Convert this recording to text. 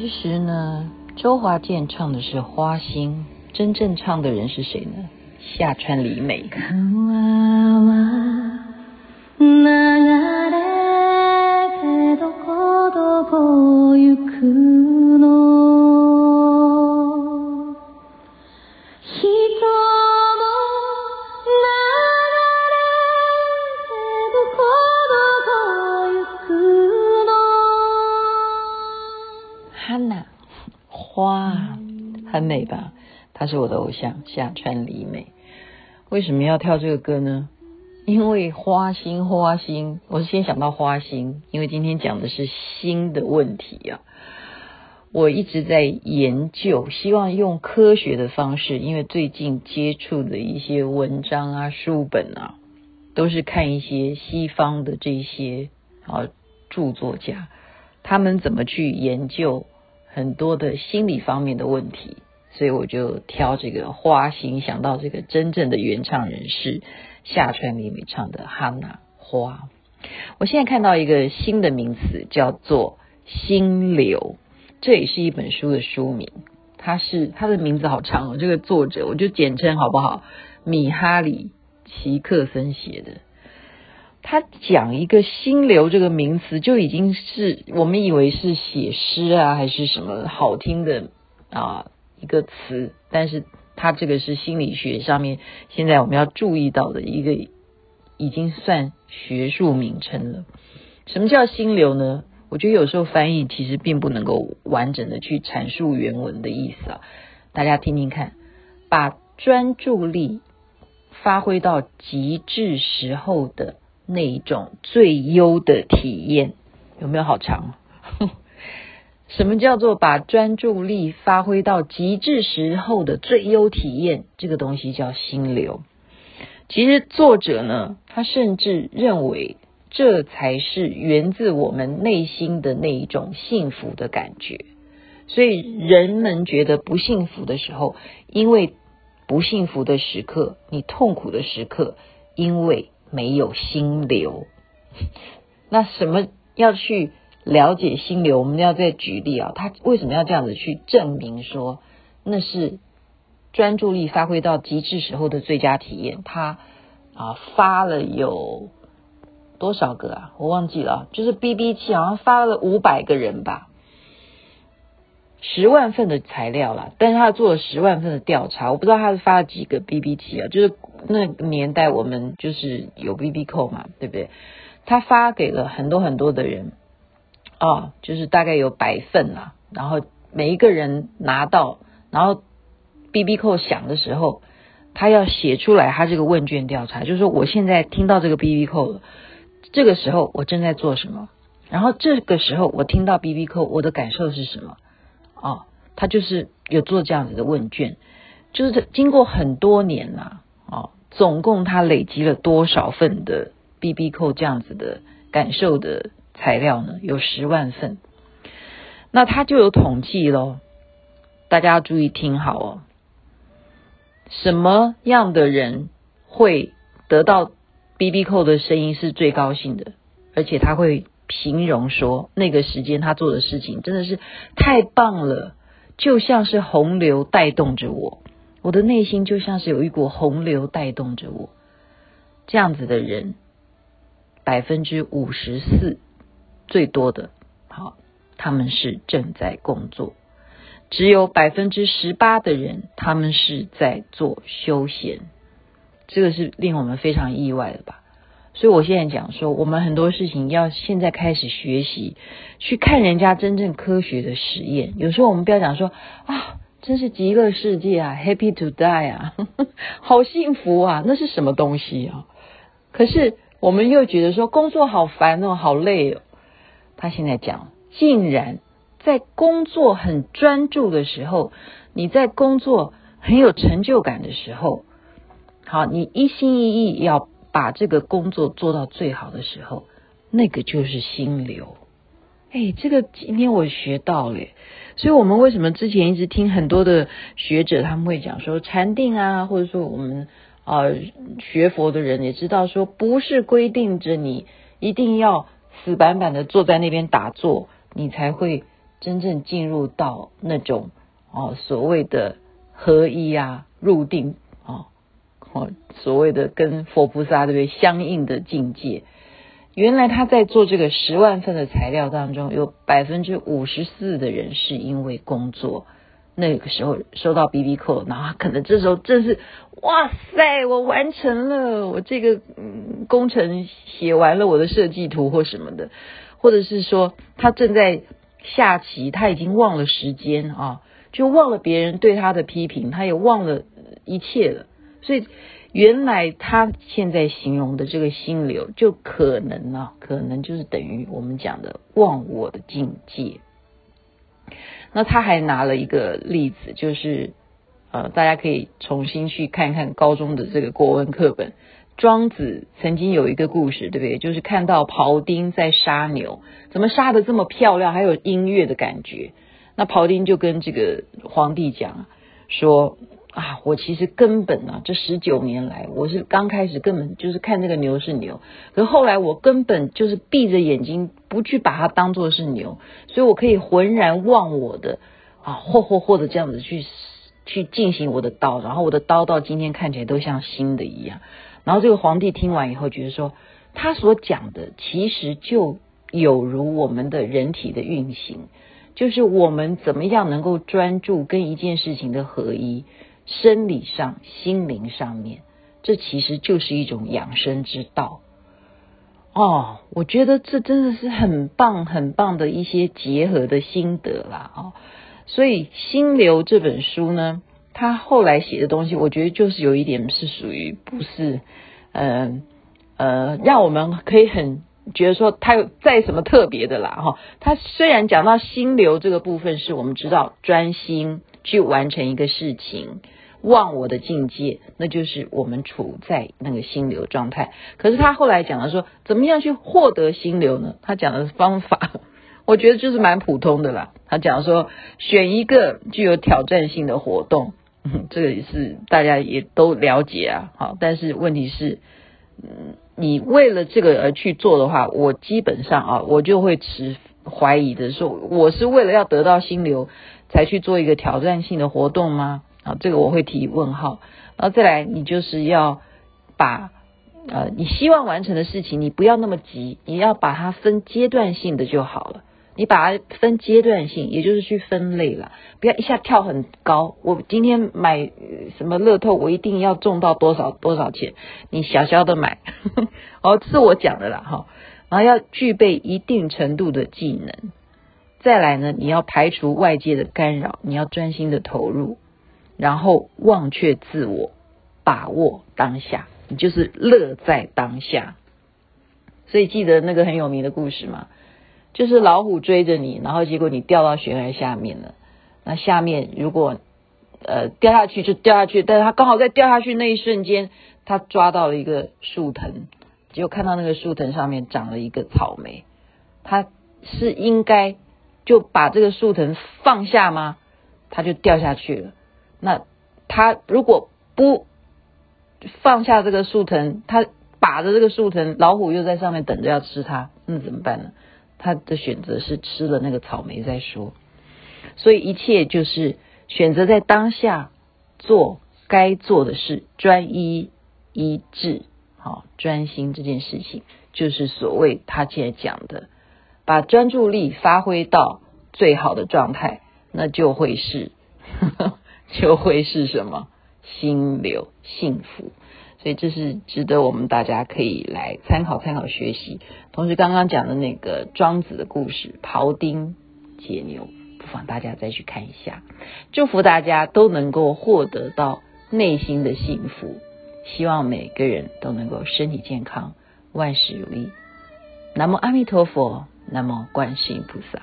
其实呢，周华健唱的是《花心》，真正唱的人是谁呢？下川里美。美吧？他是我的偶像夏川里美。为什么要跳这个歌呢？因为花心花心，我是先想到花心，因为今天讲的是心的问题啊。我一直在研究，希望用科学的方式，因为最近接触的一些文章啊、书本啊，都是看一些西方的这些啊著作家，他们怎么去研究。很多的心理方面的问题，所以我就挑这个花心，想到这个真正的原唱人是夏川里美唱的《哈娜花》。我现在看到一个新的名词，叫做“心流”，这也是一本书的书名。它是它的名字好长哦，这个作者我就简称好不好？米哈里齐克森写的。他讲一个心流这个名词，就已经是我们以为是写诗啊，还是什么好听的啊一个词，但是它这个是心理学上面现在我们要注意到的一个已经算学术名称了。什么叫心流呢？我觉得有时候翻译其实并不能够完整的去阐述原文的意思啊，大家听听看，把专注力发挥到极致时候的。那一种最优的体验有没有好长？什么叫做把专注力发挥到极致时候的最优体验？这个东西叫心流。其实作者呢，他甚至认为这才是源自我们内心的那一种幸福的感觉。所以人们觉得不幸福的时候，因为不幸福的时刻，你痛苦的时刻，因为。没有心流，那什么要去了解心流？我们要再举例啊，他为什么要这样子去证明说那是专注力发挥到极致时候的最佳体验？他啊发了有多少个啊？我忘记了，就是 BB 器好像发了五百个人吧。十万份的材料啦，但是他做了十万份的调查，我不知道他是发了几个 BB 机啊，就是那个年代我们就是有 BB 扣嘛，对不对？他发给了很多很多的人，哦，就是大概有百份啦，然后每一个人拿到，然后 BB 扣响的时候，他要写出来他这个问卷调查，就是说我现在听到这个 BB 扣了，这个时候我正在做什么？然后这个时候我听到 BB 扣，我的感受是什么？哦，他就是有做这样子的问卷，就是经过很多年呐，哦，总共他累积了多少份的 BB 扣这样子的感受的材料呢？有十万份，那他就有统计喽，大家要注意听好哦，什么样的人会得到 BB 扣的声音是最高兴的，而且他会。形容说，那个时间他做的事情真的是太棒了，就像是洪流带动着我，我的内心就像是有一股洪流带动着我。这样子的人，百分之五十四最多的，好，他们是正在工作，只有百分之十八的人，他们是在做休闲，这个是令我们非常意外的吧。所以，我现在讲说，我们很多事情要现在开始学习，去看人家真正科学的实验。有时候我们不要讲说啊，真是极乐世界啊，Happy to die 啊，好幸福啊，那是什么东西啊？可是我们又觉得说工作好烦哦，好累哦。他现在讲，竟然在工作很专注的时候，你在工作很有成就感的时候，好，你一心一意要。把这个工作做到最好的时候，那个就是心流。哎，这个今天我学到了，所以我们为什么之前一直听很多的学者他们会讲说禅定啊，或者说我们啊、学佛的人也知道说，不是规定着你一定要死板板的坐在那边打坐，你才会真正进入到那种哦所谓的合一啊、入定啊、哦所谓的跟佛菩萨对不对相应的境界。原来他在做这个十万份的材料当中，有百分之五十四的人是因为工作。那个时候收到 BB 扣然后可能这时候正是哇塞，我完成了我这个嗯工程，写完了我的设计图或什么的，或者是说他正在下棋，他已经忘了时间啊，就忘了别人对他的批评，他也忘了一切了。所以原来他现在形容的这个心流，就可能啊，可能就是等于我们讲的忘我的境界。那他还拿了一个例子，就是呃，大家可以重新去看看高中的这个国文课本。庄子曾经有一个故事，对不对？就是看到庖丁在杀牛，怎么杀的这么漂亮，还有音乐的感觉。那庖丁就跟这个皇帝讲说。啊，我其实根本啊，这十九年来，我是刚开始根本就是看这个牛是牛，可是后来我根本就是闭着眼睛不去把它当作是牛，所以我可以浑然忘我的啊，或或或者这样子去去进行我的刀，然后我的刀到今天看起来都像新的一样。然后这个皇帝听完以后觉得说，他所讲的其实就有如我们的人体的运行，就是我们怎么样能够专注跟一件事情的合一。生理上、心灵上面，这其实就是一种养生之道哦。我觉得这真的是很棒、很棒的一些结合的心得啦哦。所以《心流》这本书呢，他后来写的东西，我觉得就是有一点是属于不是，嗯呃，呃，让我们可以很觉得说他有再什么特别的啦哈。他虽然讲到心流这个部分，是我们知道专心去完成一个事情。忘我的境界，那就是我们处在那个心流状态。可是他后来讲了说，怎么样去获得心流呢？他讲的方法，我觉得就是蛮普通的啦。他讲说，选一个具有挑战性的活动，嗯 这个也是大家也都了解啊。好，但是问题是，嗯，你为了这个而去做的话，我基本上啊，我就会持怀疑的说，我是为了要得到心流才去做一个挑战性的活动吗？啊，这个我会提问号，然后再来，你就是要把呃你希望完成的事情，你不要那么急，你要把它分阶段性的就好了。你把它分阶段性，也就是去分类了，不要一下跳很高。我今天买什么乐透，我一定要中到多少多少钱？你小小的买，哦，是我讲的啦哈。然后要具备一定程度的技能，再来呢，你要排除外界的干扰，你要专心的投入。然后忘却自我，把握当下，你就是乐在当下。所以记得那个很有名的故事吗？就是老虎追着你，然后结果你掉到悬崖下面了。那下面如果呃掉下去就掉下去，但是他刚好在掉下去那一瞬间，他抓到了一个树藤，结果看到那个树藤上面长了一个草莓，他是应该就把这个树藤放下吗？他就掉下去了。那他如果不放下这个树藤，他把着这个树藤，老虎又在上面等着要吃它，那怎么办呢？他的选择是吃了那个草莓再说。所以一切就是选择在当下做该做的事，专一一致，好专心这件事情，就是所谓他现在讲的，把专注力发挥到最好的状态，那就会是。呵 呵就会是什么心流幸福，所以这是值得我们大家可以来参考参考学习。同时，刚刚讲的那个庄子的故事，庖丁解牛，不妨大家再去看一下。祝福大家都能够获得到内心的幸福，希望每个人都能够身体健康，万事如意。南无阿弥陀佛，南无观世音菩萨。